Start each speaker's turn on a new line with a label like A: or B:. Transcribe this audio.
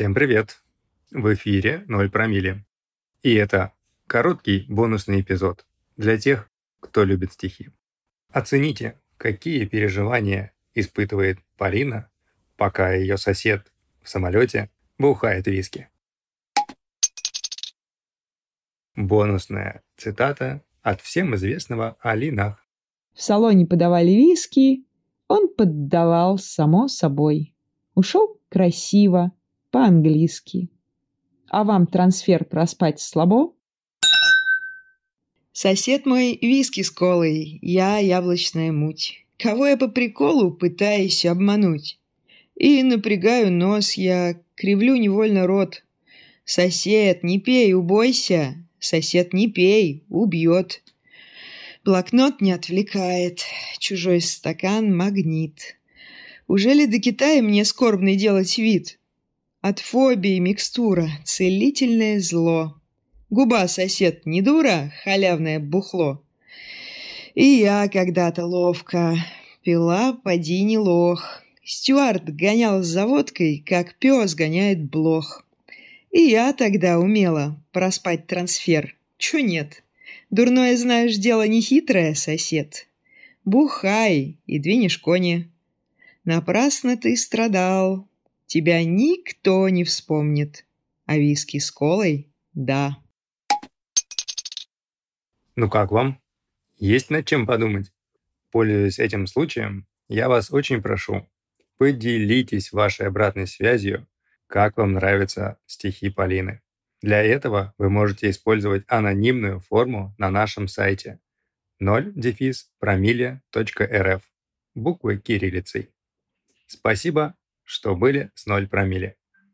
A: Всем привет! В эфире 0 промили. И это короткий бонусный эпизод для тех, кто любит стихи. Оцените, какие переживания испытывает Полина, пока ее сосед в самолете бухает виски. Бонусная цитата от всем известного Алинах.
B: В салоне подавали виски, он поддавал само собой. Ушел красиво, по-английски. А вам трансфер проспать слабо?
C: Сосед мой виски с колой, я яблочная муть. Кого я по приколу пытаюсь обмануть? И напрягаю нос я, кривлю невольно рот. Сосед, не пей, убойся. Сосед, не пей, убьет. Блокнот не отвлекает, чужой стакан магнит. Уже ли до Китая мне скорбный делать вид? От фобии микстура, целительное зло. Губа, сосед, не дура, халявное бухло. И я когда-то ловко пила, поди не лох. Стюарт гонял за водкой, как пес гоняет блох. И я тогда умела проспать трансфер. Чё нет? Дурное, знаешь, дело не хитрое, сосед. Бухай и двинешь кони. Напрасно ты страдал. Тебя никто не вспомнит. А виски с колой — да.
A: Ну как вам? Есть над чем подумать? Пользуясь этим случаем, я вас очень прошу, поделитесь вашей обратной связью, как вам нравятся стихи Полины. Для этого вы можете использовать анонимную форму на нашем сайте 0 дефис промилле.рф буквы кириллицей. Спасибо, что были с 0 промилле.